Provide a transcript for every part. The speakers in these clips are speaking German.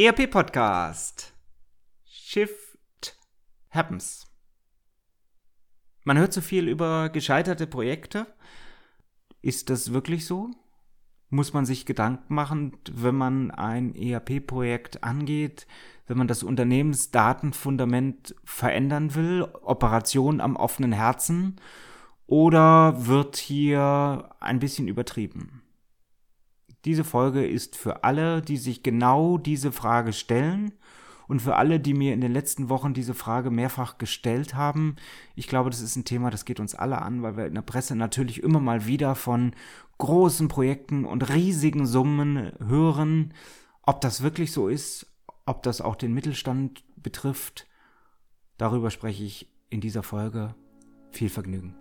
ERP Podcast. Shift happens. Man hört so viel über gescheiterte Projekte. Ist das wirklich so? Muss man sich Gedanken machen, wenn man ein ERP-Projekt angeht, wenn man das Unternehmensdatenfundament verändern will, Operation am offenen Herzen, oder wird hier ein bisschen übertrieben? Diese Folge ist für alle, die sich genau diese Frage stellen und für alle, die mir in den letzten Wochen diese Frage mehrfach gestellt haben. Ich glaube, das ist ein Thema, das geht uns alle an, weil wir in der Presse natürlich immer mal wieder von großen Projekten und riesigen Summen hören. Ob das wirklich so ist, ob das auch den Mittelstand betrifft, darüber spreche ich in dieser Folge. Viel Vergnügen.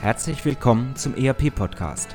Herzlich willkommen zum ERP-Podcast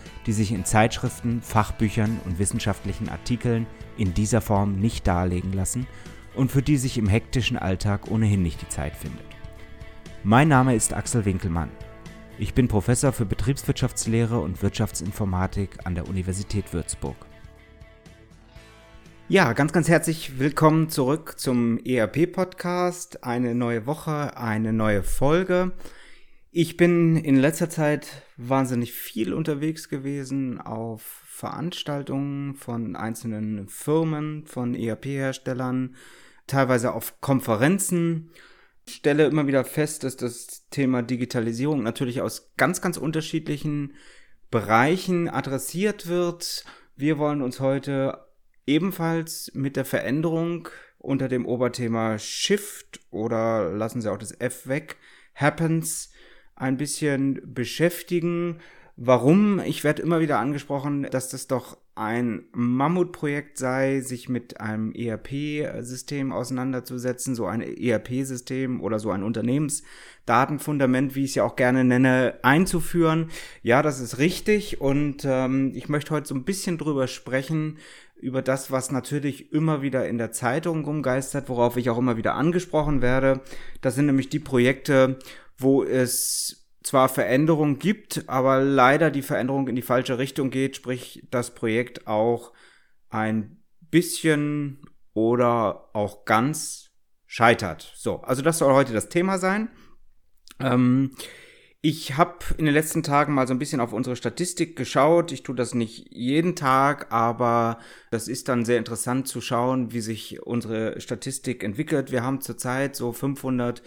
die sich in Zeitschriften, Fachbüchern und wissenschaftlichen Artikeln in dieser Form nicht darlegen lassen und für die sich im hektischen Alltag ohnehin nicht die Zeit findet. Mein Name ist Axel Winkelmann. Ich bin Professor für Betriebswirtschaftslehre und Wirtschaftsinformatik an der Universität Würzburg. Ja, ganz, ganz herzlich willkommen zurück zum ERP-Podcast. Eine neue Woche, eine neue Folge. Ich bin in letzter Zeit wahnsinnig viel unterwegs gewesen auf Veranstaltungen von einzelnen Firmen, von ERP-Herstellern, teilweise auf Konferenzen. Ich stelle immer wieder fest, dass das Thema Digitalisierung natürlich aus ganz, ganz unterschiedlichen Bereichen adressiert wird. Wir wollen uns heute ebenfalls mit der Veränderung unter dem Oberthema Shift oder lassen Sie auch das F weg, Happens ein bisschen beschäftigen. Warum? Ich werde immer wieder angesprochen, dass das doch ein Mammutprojekt sei, sich mit einem ERP-System auseinanderzusetzen, so ein ERP-System oder so ein Unternehmensdatenfundament, wie ich es ja auch gerne nenne, einzuführen. Ja, das ist richtig und ähm, ich möchte heute so ein bisschen drüber sprechen, über das, was natürlich immer wieder in der Zeitung rumgeistert, worauf ich auch immer wieder angesprochen werde. Das sind nämlich die Projekte, wo es zwar Veränderungen gibt, aber leider die Veränderung in die falsche Richtung geht, sprich das Projekt auch ein bisschen oder auch ganz scheitert. So, also das soll heute das Thema sein. Ähm, ich habe in den letzten Tagen mal so ein bisschen auf unsere Statistik geschaut. Ich tue das nicht jeden Tag, aber das ist dann sehr interessant zu schauen, wie sich unsere Statistik entwickelt. Wir haben zurzeit so 500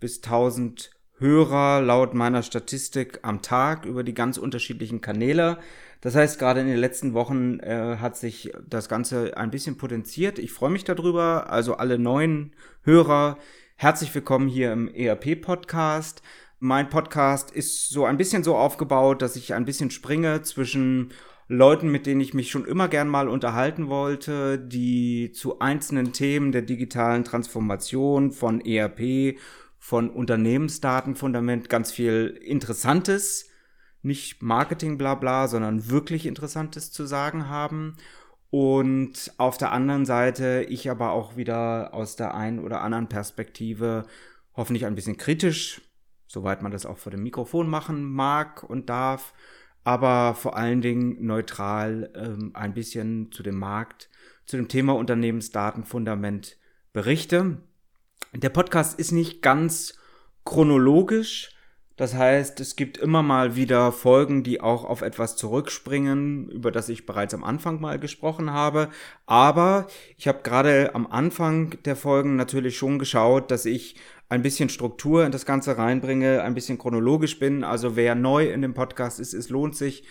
bis 1000 Hörer laut meiner Statistik am Tag über die ganz unterschiedlichen Kanäle. Das heißt, gerade in den letzten Wochen äh, hat sich das Ganze ein bisschen potenziert. Ich freue mich darüber. Also alle neuen Hörer, herzlich willkommen hier im ERP-Podcast. Mein Podcast ist so ein bisschen so aufgebaut, dass ich ein bisschen springe zwischen Leuten, mit denen ich mich schon immer gern mal unterhalten wollte, die zu einzelnen Themen der digitalen Transformation von ERP von Unternehmensdatenfundament ganz viel Interessantes, nicht Marketing bla bla, sondern wirklich Interessantes zu sagen haben. Und auf der anderen Seite ich aber auch wieder aus der einen oder anderen Perspektive hoffentlich ein bisschen kritisch, soweit man das auch vor dem Mikrofon machen mag und darf, aber vor allen Dingen neutral ähm, ein bisschen zu dem Markt, zu dem Thema Unternehmensdatenfundament berichte. Der Podcast ist nicht ganz chronologisch. Das heißt, es gibt immer mal wieder Folgen, die auch auf etwas zurückspringen, über das ich bereits am Anfang mal gesprochen habe. Aber ich habe gerade am Anfang der Folgen natürlich schon geschaut, dass ich ein bisschen Struktur in das Ganze reinbringe, ein bisschen chronologisch bin. Also wer neu in dem Podcast ist, es lohnt sich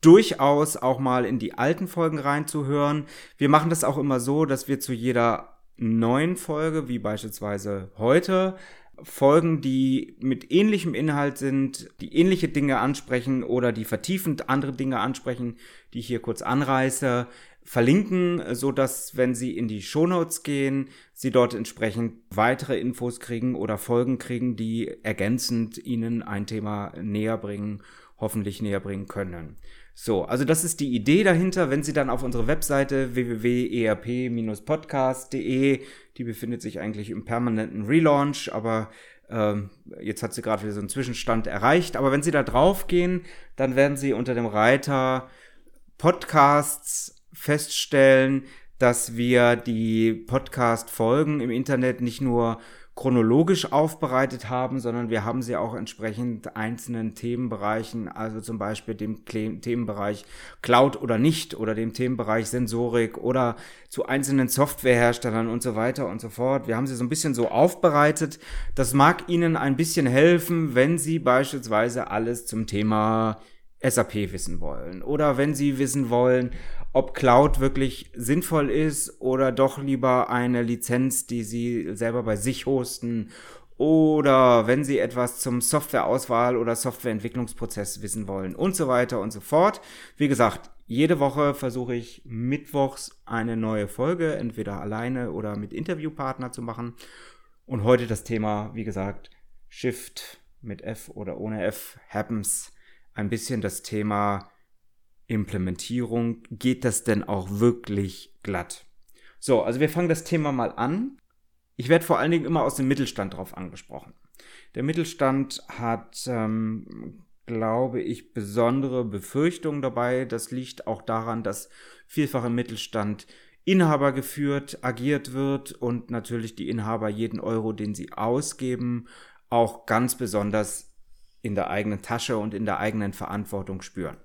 durchaus auch mal in die alten Folgen reinzuhören. Wir machen das auch immer so, dass wir zu jeder neuen Folge, wie beispielsweise heute, Folgen, die mit ähnlichem Inhalt sind, die ähnliche Dinge ansprechen oder die vertiefend andere Dinge ansprechen, die ich hier kurz anreiße, verlinken, so dass wenn Sie in die Shownotes gehen, Sie dort entsprechend weitere Infos kriegen oder Folgen kriegen, die ergänzend Ihnen ein Thema näher bringen, hoffentlich näher bringen können. So, also das ist die Idee dahinter. Wenn Sie dann auf unsere Webseite www.erp-podcast.de, die befindet sich eigentlich im permanenten Relaunch, aber ähm, jetzt hat sie gerade wieder so einen Zwischenstand erreicht. Aber wenn Sie da drauf gehen, dann werden Sie unter dem Reiter Podcasts feststellen, dass wir die Podcast-Folgen im Internet nicht nur chronologisch aufbereitet haben, sondern wir haben sie auch entsprechend einzelnen Themenbereichen, also zum Beispiel dem Themenbereich Cloud oder nicht oder dem Themenbereich Sensorik oder zu einzelnen Softwareherstellern und so weiter und so fort. Wir haben sie so ein bisschen so aufbereitet. Das mag Ihnen ein bisschen helfen, wenn Sie beispielsweise alles zum Thema SAP wissen wollen oder wenn Sie wissen wollen, ob Cloud wirklich sinnvoll ist oder doch lieber eine Lizenz, die Sie selber bei sich hosten oder wenn Sie etwas zum Softwareauswahl oder Softwareentwicklungsprozess wissen wollen und so weiter und so fort. Wie gesagt, jede Woche versuche ich mittwochs eine neue Folge, entweder alleine oder mit Interviewpartner zu machen. Und heute das Thema, wie gesagt, Shift mit F oder ohne F, Happens, ein bisschen das Thema Implementierung, geht das denn auch wirklich glatt? So, also wir fangen das Thema mal an. Ich werde vor allen Dingen immer aus dem Mittelstand drauf angesprochen. Der Mittelstand hat, ähm, glaube ich, besondere Befürchtungen dabei. Das liegt auch daran, dass vielfach im Mittelstand Inhaber geführt agiert wird und natürlich die Inhaber jeden Euro, den sie ausgeben, auch ganz besonders in der eigenen Tasche und in der eigenen Verantwortung spüren.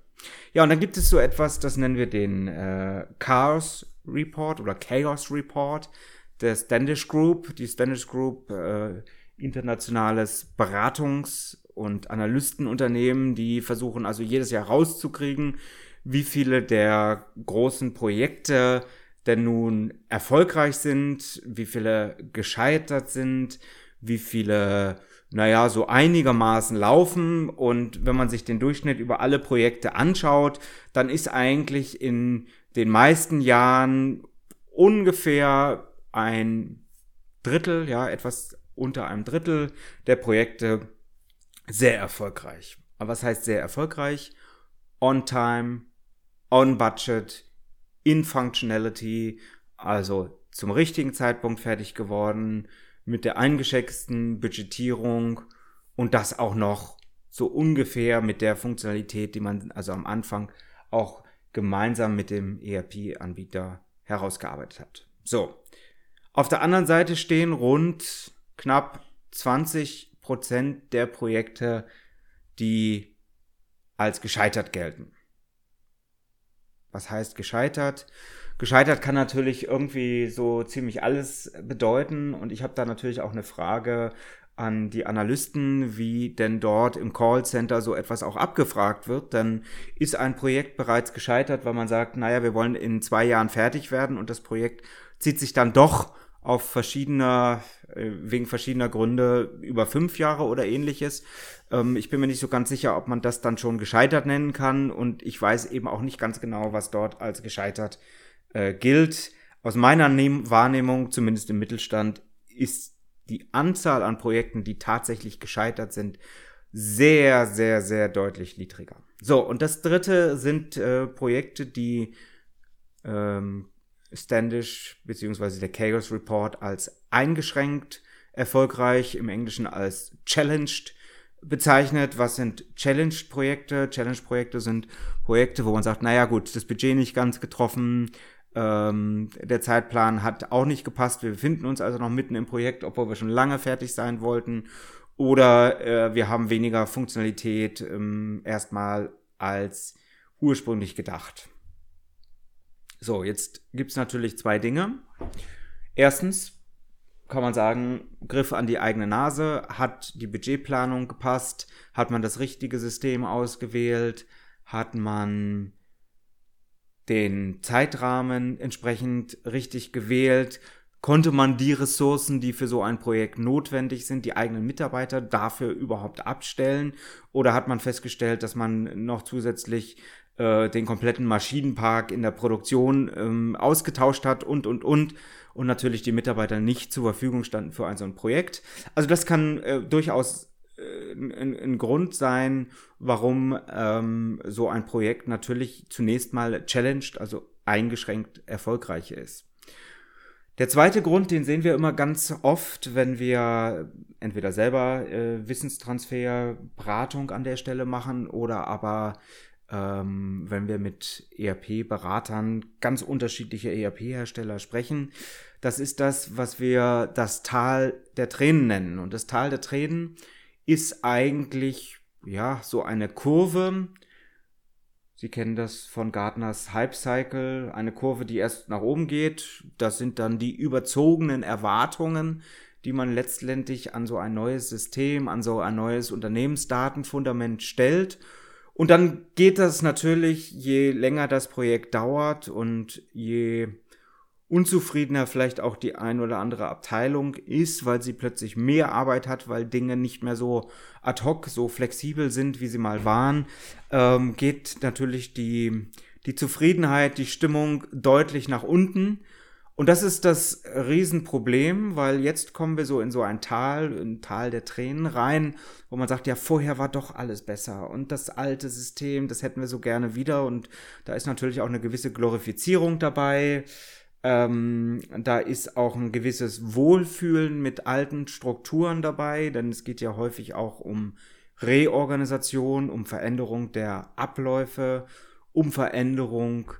Ja, und dann gibt es so etwas, das nennen wir den äh, Chaos Report oder Chaos Report der Standish Group. Die Standish Group, äh, internationales Beratungs- und Analystenunternehmen, die versuchen also jedes Jahr rauszukriegen, wie viele der großen Projekte denn nun erfolgreich sind, wie viele gescheitert sind, wie viele naja, so einigermaßen laufen. Und wenn man sich den Durchschnitt über alle Projekte anschaut, dann ist eigentlich in den meisten Jahren ungefähr ein Drittel, ja, etwas unter einem Drittel der Projekte sehr erfolgreich. Aber was heißt sehr erfolgreich? On time, on budget, in functionality, also zum richtigen Zeitpunkt fertig geworden, mit der eingeschätzten Budgetierung und das auch noch so ungefähr mit der Funktionalität, die man also am Anfang auch gemeinsam mit dem ERP-Anbieter herausgearbeitet hat. So. Auf der anderen Seite stehen rund knapp 20 Prozent der Projekte, die als gescheitert gelten. Was heißt gescheitert? Gescheitert kann natürlich irgendwie so ziemlich alles bedeuten und ich habe da natürlich auch eine Frage an die Analysten, wie denn dort im Callcenter so etwas auch abgefragt wird. Dann ist ein Projekt bereits gescheitert, weil man sagt, naja, wir wollen in zwei Jahren fertig werden und das Projekt zieht sich dann doch auf verschiedener, äh, wegen verschiedener Gründe über fünf Jahre oder ähnliches. Ähm, ich bin mir nicht so ganz sicher, ob man das dann schon gescheitert nennen kann und ich weiß eben auch nicht ganz genau, was dort als gescheitert äh, gilt. Aus meiner Nehm Wahrnehmung, zumindest im Mittelstand, ist die Anzahl an Projekten, die tatsächlich gescheitert sind, sehr, sehr, sehr deutlich niedriger. So, und das dritte sind äh, Projekte, die ähm, Standish bzw. der Chaos Report als eingeschränkt erfolgreich, im Englischen als challenged bezeichnet. Was sind Challenged-Projekte? Challenge-Projekte sind Projekte, wo man sagt, naja gut, das Budget nicht ganz getroffen, ähm, der Zeitplan hat auch nicht gepasst. Wir befinden uns also noch mitten im Projekt, obwohl wir schon lange fertig sein wollten. Oder äh, wir haben weniger Funktionalität ähm, erstmal als ursprünglich gedacht. So, jetzt gibt's natürlich zwei Dinge. Erstens kann man sagen, Griff an die eigene Nase, hat die Budgetplanung gepasst, hat man das richtige System ausgewählt, hat man den Zeitrahmen entsprechend richtig gewählt, Konnte man die Ressourcen, die für so ein Projekt notwendig sind, die eigenen Mitarbeiter dafür überhaupt abstellen? Oder hat man festgestellt, dass man noch zusätzlich äh, den kompletten Maschinenpark in der Produktion ähm, ausgetauscht hat und, und, und? Und natürlich die Mitarbeiter nicht zur Verfügung standen für ein so ein Projekt. Also das kann äh, durchaus ein, ein, Grund sein, warum ähm, so ein Projekt natürlich zunächst mal challenged, also eingeschränkt erfolgreich ist. Der zweite Grund, den sehen wir immer ganz oft, wenn wir entweder selber äh, Wissenstransfer, Beratung an der Stelle machen oder aber ähm, wenn wir mit ERP-Beratern ganz unterschiedliche ERP-Hersteller sprechen. Das ist das, was wir das Tal der Tränen nennen. Und das Tal der Tränen ist eigentlich ja so eine Kurve, Sie kennen das von Gartners Hype Cycle, eine Kurve, die erst nach oben geht. Das sind dann die überzogenen Erwartungen, die man letztendlich an so ein neues System, an so ein neues Unternehmensdatenfundament stellt. Und dann geht das natürlich, je länger das Projekt dauert und je unzufriedener vielleicht auch die ein oder andere Abteilung ist, weil sie plötzlich mehr Arbeit hat, weil Dinge nicht mehr so ad hoc, so flexibel sind, wie sie mal waren, ähm, geht natürlich die, die Zufriedenheit, die Stimmung deutlich nach unten. Und das ist das Riesenproblem, weil jetzt kommen wir so in so ein Tal, ein Tal der Tränen rein, wo man sagt, ja, vorher war doch alles besser und das alte System, das hätten wir so gerne wieder und da ist natürlich auch eine gewisse Glorifizierung dabei. Ähm, da ist auch ein gewisses Wohlfühlen mit alten Strukturen dabei, denn es geht ja häufig auch um Reorganisation, um Veränderung der Abläufe, um Veränderung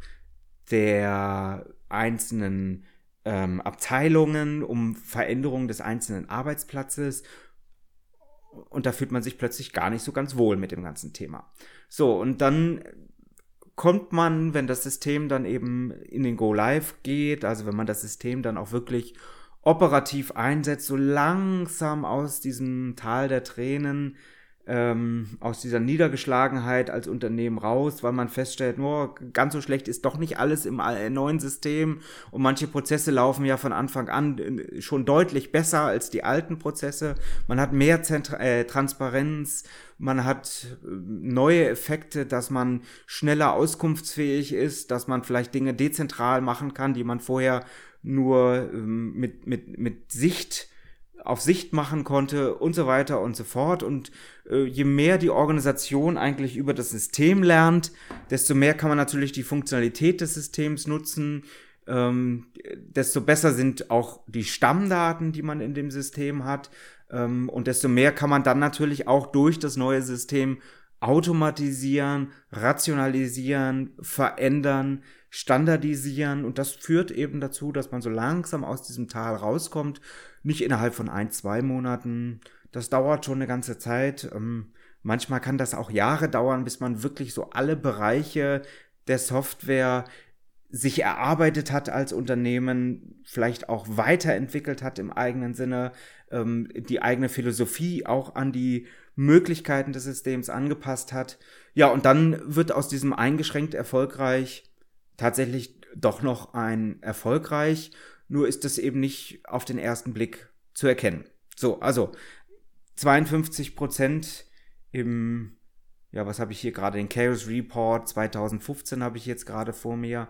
der einzelnen ähm, Abteilungen, um Veränderung des einzelnen Arbeitsplatzes. Und da fühlt man sich plötzlich gar nicht so ganz wohl mit dem ganzen Thema. So, und dann kommt man, wenn das System dann eben in den Go Live geht, also wenn man das System dann auch wirklich operativ einsetzt, so langsam aus diesem Tal der Tränen, ähm, aus dieser Niedergeschlagenheit als Unternehmen raus, weil man feststellt, nur oh, ganz so schlecht ist doch nicht alles im äh, neuen System und manche Prozesse laufen ja von Anfang an äh, schon deutlich besser als die alten Prozesse. Man hat mehr Zentra äh, Transparenz, man hat äh, neue Effekte, dass man schneller auskunftsfähig ist, dass man vielleicht Dinge dezentral machen kann, die man vorher nur ähm, mit, mit, mit Sicht auf Sicht machen konnte und so weiter und so fort. Und äh, je mehr die Organisation eigentlich über das System lernt, desto mehr kann man natürlich die Funktionalität des Systems nutzen, ähm, desto besser sind auch die Stammdaten, die man in dem System hat. Ähm, und desto mehr kann man dann natürlich auch durch das neue System automatisieren, rationalisieren, verändern, standardisieren. Und das führt eben dazu, dass man so langsam aus diesem Tal rauskommt. Nicht innerhalb von ein, zwei Monaten. Das dauert schon eine ganze Zeit. Ähm, manchmal kann das auch Jahre dauern, bis man wirklich so alle Bereiche der Software sich erarbeitet hat als Unternehmen, vielleicht auch weiterentwickelt hat im eigenen Sinne, ähm, die eigene Philosophie auch an die Möglichkeiten des Systems angepasst hat. Ja, und dann wird aus diesem eingeschränkt erfolgreich tatsächlich doch noch ein erfolgreich, nur ist das eben nicht auf den ersten Blick zu erkennen. So, also 52 Prozent im, ja, was habe ich hier gerade, den Chaos Report 2015 habe ich jetzt gerade vor mir.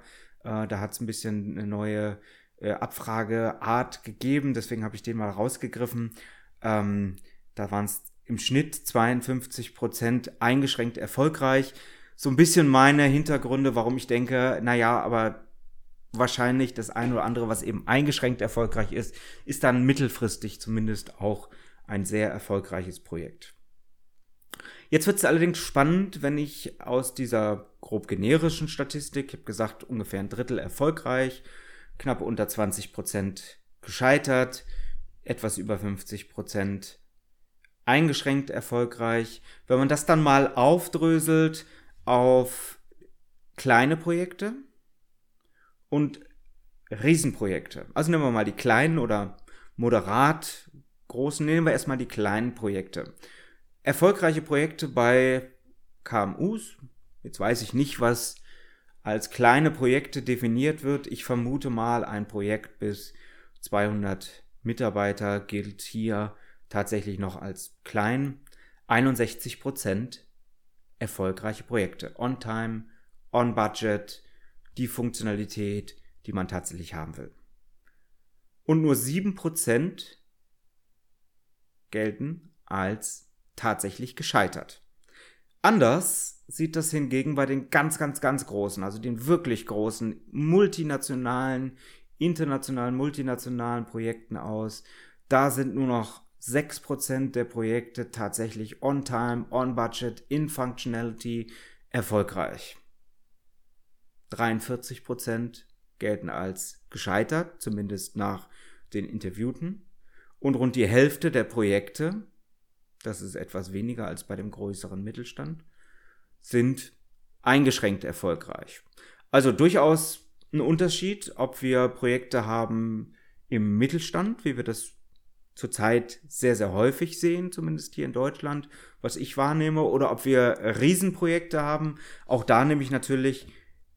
Äh, da hat es ein bisschen eine neue äh, Abfrageart gegeben, deswegen habe ich den mal rausgegriffen. Ähm, da waren es im Schnitt 52 Prozent eingeschränkt erfolgreich. So ein bisschen meine Hintergründe, warum ich denke, naja, aber wahrscheinlich das eine oder andere, was eben eingeschränkt erfolgreich ist, ist dann mittelfristig zumindest auch ein sehr erfolgreiches Projekt. Jetzt wird es allerdings spannend, wenn ich aus dieser grob generischen Statistik, ich habe gesagt, ungefähr ein Drittel erfolgreich, knapp unter 20 Prozent gescheitert, etwas über 50 Prozent eingeschränkt erfolgreich. Wenn man das dann mal aufdröselt auf kleine Projekte und Riesenprojekte. Also nehmen wir mal die kleinen oder moderat großen, nehmen wir erstmal die kleinen Projekte. Erfolgreiche Projekte bei KMUs. Jetzt weiß ich nicht, was als kleine Projekte definiert wird. Ich vermute mal ein Projekt bis 200 Mitarbeiter gilt hier tatsächlich noch als klein. 61 Prozent erfolgreiche Projekte. On time, on budget, die Funktionalität, die man tatsächlich haben will. Und nur 7 Prozent gelten als tatsächlich gescheitert. Anders sieht das hingegen bei den ganz, ganz, ganz großen, also den wirklich großen, multinationalen, internationalen, multinationalen Projekten aus. Da sind nur noch 6% der Projekte tatsächlich on time, on budget, in Functionality erfolgreich. 43% gelten als gescheitert, zumindest nach den Interviewten. Und rund die Hälfte der Projekte, das ist etwas weniger als bei dem größeren Mittelstand, sind eingeschränkt erfolgreich. Also durchaus ein Unterschied, ob wir Projekte haben im Mittelstand, wie wir das zurzeit sehr, sehr häufig sehen, zumindest hier in Deutschland, was ich wahrnehme, oder ob wir Riesenprojekte haben. Auch da nehme ich natürlich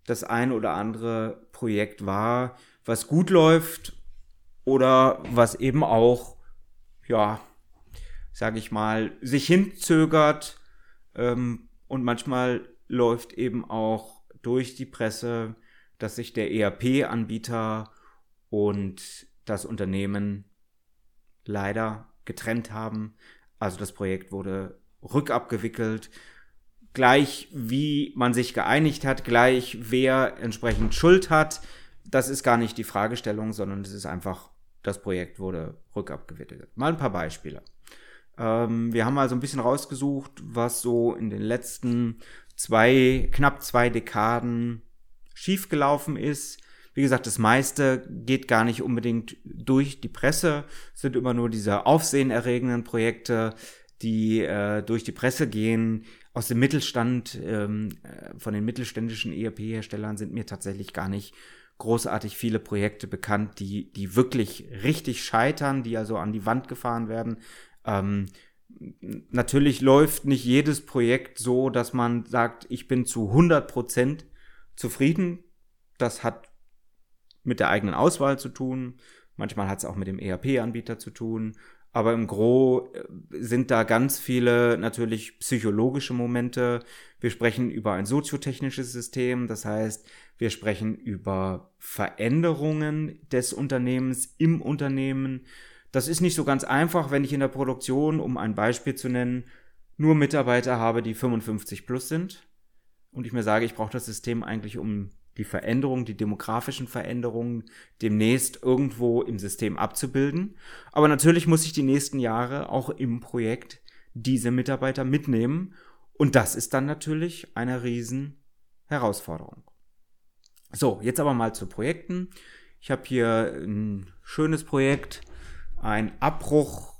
das ein oder andere Projekt wahr, was gut läuft oder was eben auch, ja, sage ich mal, sich hinzögert ähm, und manchmal läuft eben auch durch die Presse, dass sich der ERP-Anbieter und das Unternehmen leider getrennt haben. Also das Projekt wurde rückabgewickelt. Gleich wie man sich geeinigt hat, gleich wer entsprechend Schuld hat, das ist gar nicht die Fragestellung, sondern es ist einfach, das Projekt wurde rückabgewickelt. Mal ein paar Beispiele. Ähm, wir haben mal so ein bisschen rausgesucht, was so in den letzten zwei, knapp zwei Dekaden schiefgelaufen ist. Wie gesagt, das meiste geht gar nicht unbedingt durch die Presse, sind immer nur diese aufsehenerregenden Projekte, die äh, durch die Presse gehen. Aus dem Mittelstand, ähm, äh, von den mittelständischen ERP-Herstellern sind mir tatsächlich gar nicht großartig viele Projekte bekannt, die, die wirklich richtig scheitern, die also an die Wand gefahren werden. Ähm, natürlich läuft nicht jedes Projekt so, dass man sagt, ich bin zu 100 Prozent zufrieden. Das hat mit der eigenen Auswahl zu tun. Manchmal hat es auch mit dem ERP-Anbieter zu tun. Aber im Gro äh, sind da ganz viele natürlich psychologische Momente. Wir sprechen über ein soziotechnisches System. Das heißt, wir sprechen über Veränderungen des Unternehmens im Unternehmen. Das ist nicht so ganz einfach, wenn ich in der Produktion, um ein Beispiel zu nennen, nur Mitarbeiter habe, die 55 plus sind und ich mir sage, ich brauche das System eigentlich, um die Veränderungen, die demografischen Veränderungen demnächst irgendwo im System abzubilden. Aber natürlich muss ich die nächsten Jahre auch im Projekt diese Mitarbeiter mitnehmen. Und das ist dann natürlich eine riesen Herausforderung. So, jetzt aber mal zu Projekten. Ich habe hier ein schönes Projekt, ein Abbruch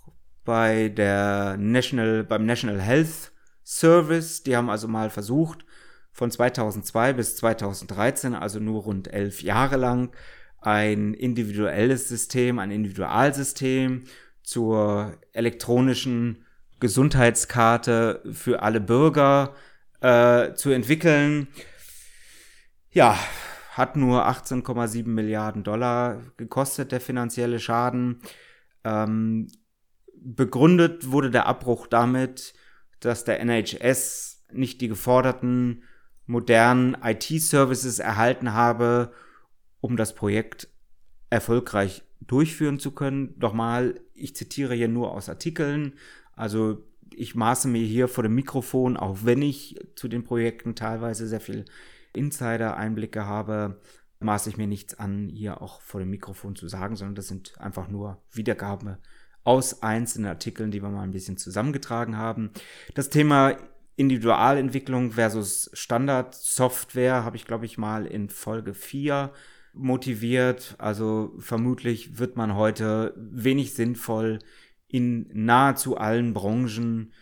bei der National, beim National Health Service. Die haben also mal versucht, von 2002 bis 2013, also nur rund elf Jahre lang, ein individuelles System, ein Individualsystem zur elektronischen Gesundheitskarte für alle Bürger äh, zu entwickeln. Ja, hat nur 18,7 Milliarden Dollar gekostet, der finanzielle Schaden. Ähm, begründet wurde der Abbruch damit, dass der NHS nicht die geforderten modernen IT-Services erhalten habe, um das Projekt erfolgreich durchführen zu können. Doch mal, ich zitiere hier nur aus Artikeln. Also ich maße mir hier vor dem Mikrofon, auch wenn ich zu den Projekten teilweise sehr viel Insider-Einblicke habe, maße ich mir nichts an, hier auch vor dem Mikrofon zu sagen, sondern das sind einfach nur Wiedergaben aus einzelnen Artikeln, die wir mal ein bisschen zusammengetragen haben. Das Thema Individualentwicklung versus Standardsoftware habe ich, glaube ich, mal in Folge 4 motiviert. Also vermutlich wird man heute wenig sinnvoll in nahezu allen Branchen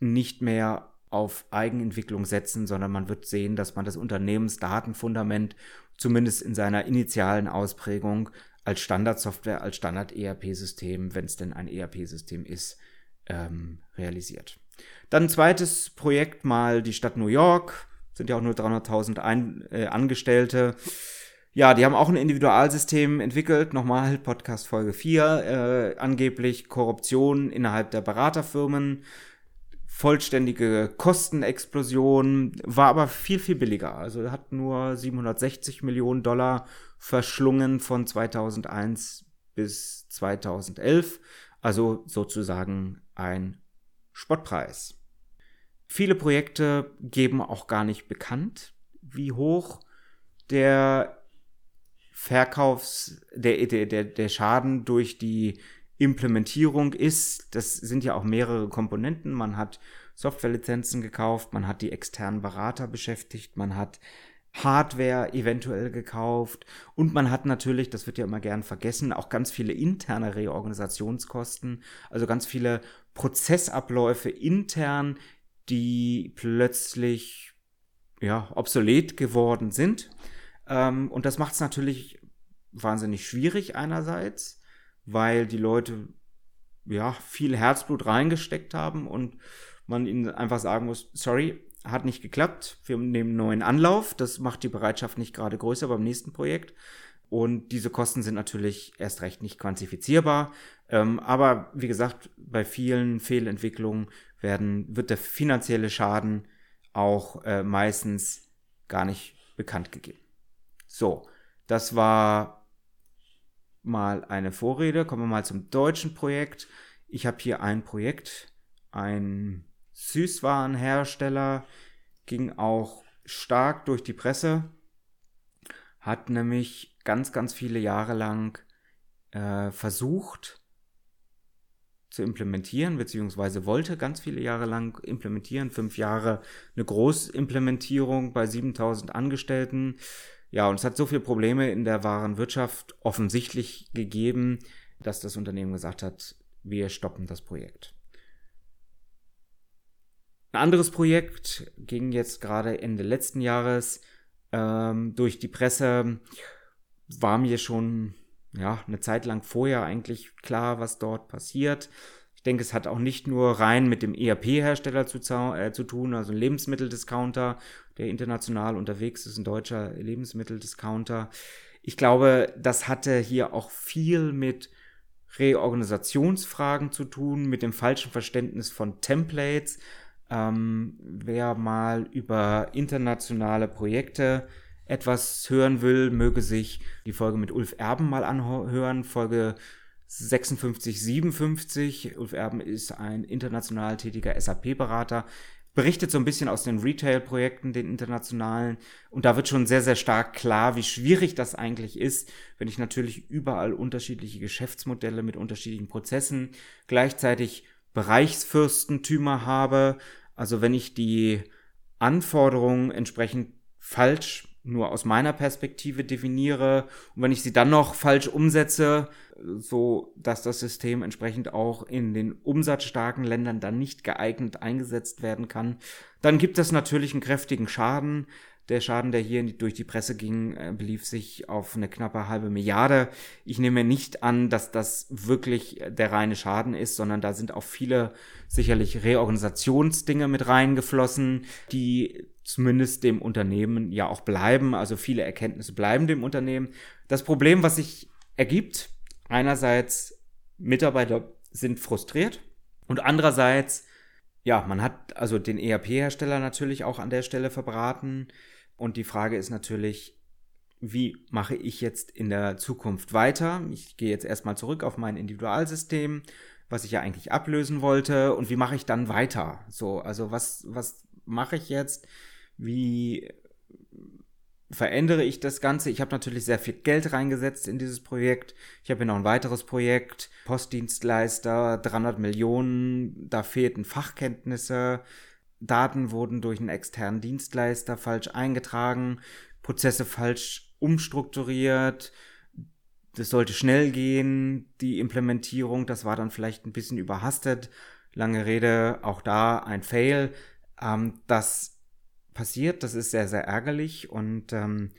nicht mehr auf Eigenentwicklung setzen, sondern man wird sehen, dass man das Unternehmensdatenfundament zumindest in seiner initialen Ausprägung als Standardsoftware, als Standard-ERP-System, wenn es denn ein ERP-System ist, ähm, realisiert. Dann ein zweites Projekt mal die Stadt New York, sind ja auch nur 300.000 äh, Angestellte. Ja, die haben auch ein Individualsystem entwickelt, nochmal Podcast Folge 4, äh, angeblich Korruption innerhalb der Beraterfirmen, vollständige Kostenexplosion, war aber viel, viel billiger. Also hat nur 760 Millionen Dollar verschlungen von 2001 bis 2011, also sozusagen ein Spottpreis. Viele Projekte geben auch gar nicht bekannt, wie hoch der Verkaufs, der, der, der, der Schaden durch die Implementierung ist. Das sind ja auch mehrere Komponenten. Man hat Softwarelizenzen gekauft, man hat die externen Berater beschäftigt, man hat Hardware eventuell gekauft und man hat natürlich, das wird ja immer gern vergessen, auch ganz viele interne Reorganisationskosten, also ganz viele Prozessabläufe intern, die plötzlich ja obsolet geworden sind. Ähm, und das macht es natürlich wahnsinnig schwierig einerseits, weil die Leute ja viel Herzblut reingesteckt haben und man ihnen einfach sagen muss, sorry, hat nicht geklappt, wir nehmen einen neuen Anlauf, das macht die Bereitschaft nicht gerade größer beim nächsten Projekt. Und diese Kosten sind natürlich erst recht nicht quantifizierbar. Ähm, aber wie gesagt, bei vielen Fehlentwicklungen werden, wird der finanzielle Schaden auch äh, meistens gar nicht bekannt gegeben. So, das war mal eine Vorrede. Kommen wir mal zum deutschen Projekt. Ich habe hier ein Projekt, ein Süßwarenhersteller, ging auch stark durch die Presse, hat nämlich ganz, ganz viele Jahre lang äh, versucht zu implementieren, beziehungsweise wollte ganz viele Jahre lang implementieren, fünf Jahre eine Großimplementierung bei 7000 Angestellten ja, und es hat so viele Probleme in der wahren Wirtschaft offensichtlich gegeben, dass das Unternehmen gesagt hat, wir stoppen das Projekt. Ein anderes Projekt ging jetzt gerade Ende letzten Jahres ähm, durch die Presse, war mir schon ja, eine Zeit lang vorher eigentlich klar, was dort passiert. Denke, es hat auch nicht nur rein mit dem ERP-Hersteller zu, äh, zu tun, also ein Lebensmitteldiscounter der international unterwegs ist, ein deutscher Lebensmitteldiscounter. Ich glaube, das hatte hier auch viel mit Reorganisationsfragen zu tun, mit dem falschen Verständnis von Templates. Ähm, wer mal über internationale Projekte etwas hören will, möge sich die Folge mit Ulf Erben mal anhören. Folge 56, 57. Ulf Erben ist ein international tätiger SAP-Berater, berichtet so ein bisschen aus den Retail-Projekten, den internationalen. Und da wird schon sehr, sehr stark klar, wie schwierig das eigentlich ist, wenn ich natürlich überall unterschiedliche Geschäftsmodelle mit unterschiedlichen Prozessen gleichzeitig Bereichsfürstentümer habe. Also wenn ich die Anforderungen entsprechend falsch nur aus meiner Perspektive definiere und wenn ich sie dann noch falsch umsetze, so dass das System entsprechend auch in den umsatzstarken Ländern dann nicht geeignet eingesetzt werden kann, dann gibt es natürlich einen kräftigen Schaden. Der Schaden, der hier durch die Presse ging, äh, belief sich auf eine knappe halbe Milliarde. Ich nehme nicht an, dass das wirklich der reine Schaden ist, sondern da sind auch viele sicherlich Reorganisationsdinge mit reingeflossen, die zumindest dem Unternehmen ja auch bleiben. Also viele Erkenntnisse bleiben dem Unternehmen. Das Problem, was sich ergibt, einerseits Mitarbeiter sind frustriert und andererseits, ja, man hat also den ERP-Hersteller natürlich auch an der Stelle verbraten. Und die Frage ist natürlich, wie mache ich jetzt in der Zukunft weiter? Ich gehe jetzt erstmal zurück auf mein Individualsystem, was ich ja eigentlich ablösen wollte. Und wie mache ich dann weiter? So, also was, was mache ich jetzt? Wie verändere ich das Ganze? Ich habe natürlich sehr viel Geld reingesetzt in dieses Projekt. Ich habe hier noch ein weiteres Projekt, Postdienstleister, 300 Millionen, da fehlten Fachkenntnisse. Daten wurden durch einen externen Dienstleister falsch eingetragen, Prozesse falsch umstrukturiert. Das sollte schnell gehen, die Implementierung, das war dann vielleicht ein bisschen überhastet. Lange Rede, auch da ein Fail. Ähm, das passiert. Das ist sehr, sehr ärgerlich und ähm,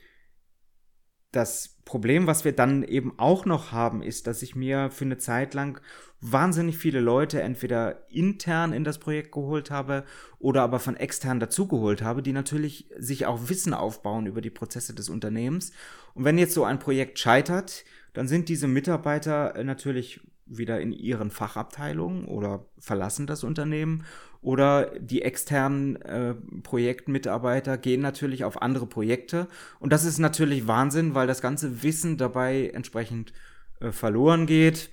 das Problem, was wir dann eben auch noch haben, ist, dass ich mir für eine Zeit lang wahnsinnig viele Leute entweder intern in das Projekt geholt habe oder aber von extern dazugeholt habe, die natürlich sich auch Wissen aufbauen über die Prozesse des Unternehmens. Und wenn jetzt so ein Projekt scheitert, dann sind diese Mitarbeiter natürlich wieder in ihren Fachabteilungen oder verlassen das Unternehmen. Oder die externen äh, Projektmitarbeiter gehen natürlich auf andere Projekte. Und das ist natürlich Wahnsinn, weil das ganze Wissen dabei entsprechend äh, verloren geht.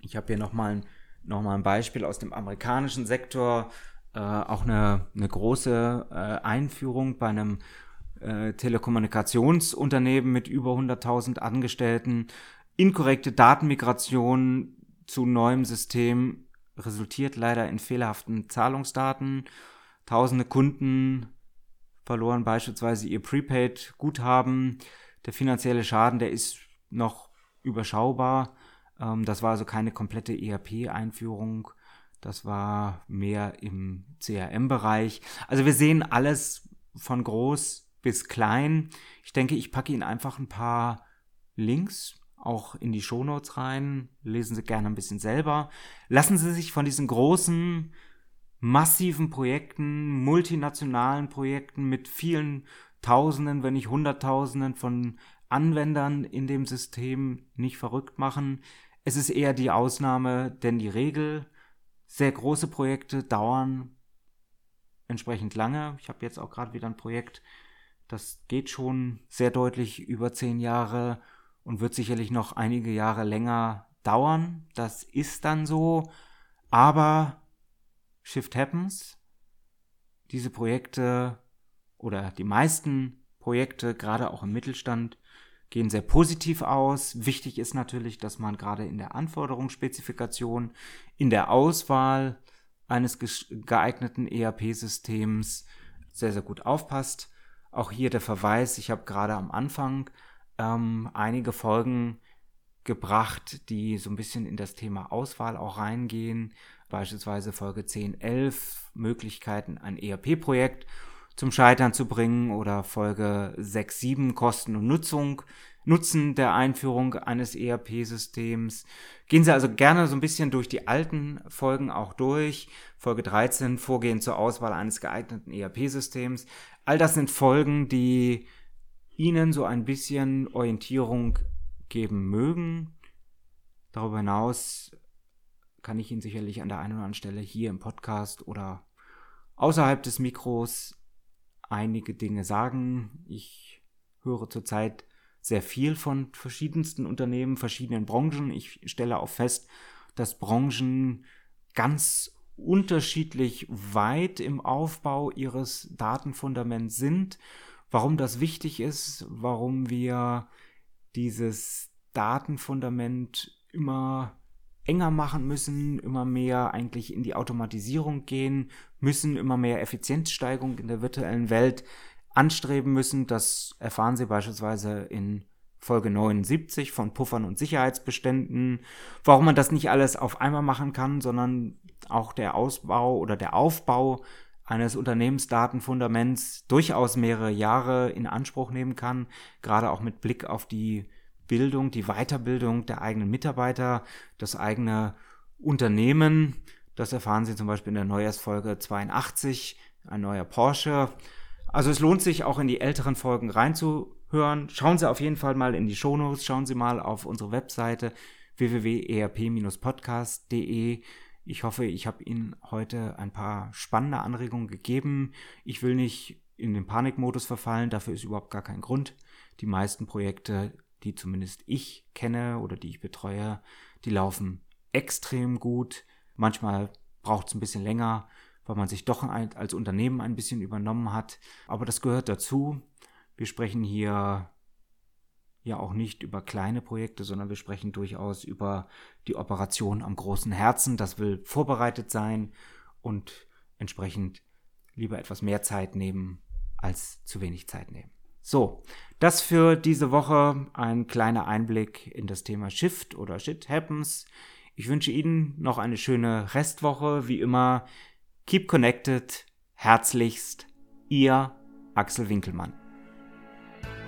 Ich habe hier nochmal noch mal ein Beispiel aus dem amerikanischen Sektor, äh, auch eine, eine große äh, Einführung bei einem äh, Telekommunikationsunternehmen mit über 100.000 Angestellten inkorrekte Datenmigration zu neuem System resultiert leider in fehlerhaften Zahlungsdaten. Tausende Kunden verloren beispielsweise ihr Prepaid-Guthaben. Der finanzielle Schaden, der ist noch überschaubar. Ähm, das war also keine komplette ERP-Einführung. Das war mehr im CRM-Bereich. Also wir sehen alles von groß bis klein. Ich denke, ich packe Ihnen einfach ein paar Links auch in die Shownotes rein. Lesen Sie gerne ein bisschen selber. Lassen Sie sich von diesen großen, massiven Projekten, multinationalen Projekten mit vielen Tausenden, wenn nicht Hunderttausenden von Anwendern in dem System nicht verrückt machen. Es ist eher die Ausnahme, denn die Regel, sehr große Projekte dauern entsprechend lange. Ich habe jetzt auch gerade wieder ein Projekt, das geht schon sehr deutlich über zehn Jahre und wird sicherlich noch einige Jahre länger dauern. Das ist dann so. Aber Shift Happens, diese Projekte oder die meisten Projekte, gerade auch im Mittelstand, gehen sehr positiv aus. Wichtig ist natürlich, dass man gerade in der Anforderungsspezifikation, in der Auswahl eines geeigneten ERP-Systems sehr, sehr gut aufpasst. Auch hier der Verweis, ich habe gerade am Anfang ähm, einige Folgen gebracht, die so ein bisschen in das Thema Auswahl auch reingehen. Beispielsweise Folge 10, 11, Möglichkeiten, ein ERP-Projekt zum Scheitern zu bringen oder Folge 6, 7, Kosten und Nutzung, Nutzen der Einführung eines ERP-Systems. Gehen Sie also gerne so ein bisschen durch die alten Folgen auch durch. Folge 13, Vorgehen zur Auswahl eines geeigneten ERP-Systems. All das sind Folgen, die ihnen so ein bisschen Orientierung geben mögen. Darüber hinaus kann ich Ihnen sicherlich an der einen oder anderen Stelle hier im Podcast oder außerhalb des Mikros einige Dinge sagen. Ich höre zurzeit sehr viel von verschiedensten Unternehmen, verschiedenen Branchen. Ich stelle auch fest, dass Branchen ganz unterschiedlich weit im Aufbau ihres Datenfundaments sind warum das wichtig ist, warum wir dieses Datenfundament immer enger machen müssen, immer mehr eigentlich in die Automatisierung gehen müssen, immer mehr Effizienzsteigerung in der virtuellen Welt anstreben müssen. Das erfahren Sie beispielsweise in Folge 79 von Puffern und Sicherheitsbeständen, warum man das nicht alles auf einmal machen kann, sondern auch der Ausbau oder der Aufbau eines Unternehmensdatenfundaments durchaus mehrere Jahre in Anspruch nehmen kann, gerade auch mit Blick auf die Bildung, die Weiterbildung der eigenen Mitarbeiter, das eigene Unternehmen. Das erfahren Sie zum Beispiel in der Neujahrsfolge 82, ein neuer Porsche. Also es lohnt sich auch in die älteren Folgen reinzuhören. Schauen Sie auf jeden Fall mal in die Shownotes, schauen Sie mal auf unsere Webseite www.erp-podcast.de. Ich hoffe, ich habe Ihnen heute ein paar spannende Anregungen gegeben. Ich will nicht in den Panikmodus verfallen, dafür ist überhaupt gar kein Grund. Die meisten Projekte, die zumindest ich kenne oder die ich betreue, die laufen extrem gut. Manchmal braucht es ein bisschen länger, weil man sich doch als Unternehmen ein bisschen übernommen hat. Aber das gehört dazu. Wir sprechen hier ja auch nicht über kleine Projekte, sondern wir sprechen durchaus über die Operation am großen Herzen. Das will vorbereitet sein und entsprechend lieber etwas mehr Zeit nehmen als zu wenig Zeit nehmen. So, das für diese Woche ein kleiner Einblick in das Thema Shift oder Shit Happens. Ich wünsche Ihnen noch eine schöne Restwoche. Wie immer, keep connected. Herzlichst, Ihr Axel Winkelmann.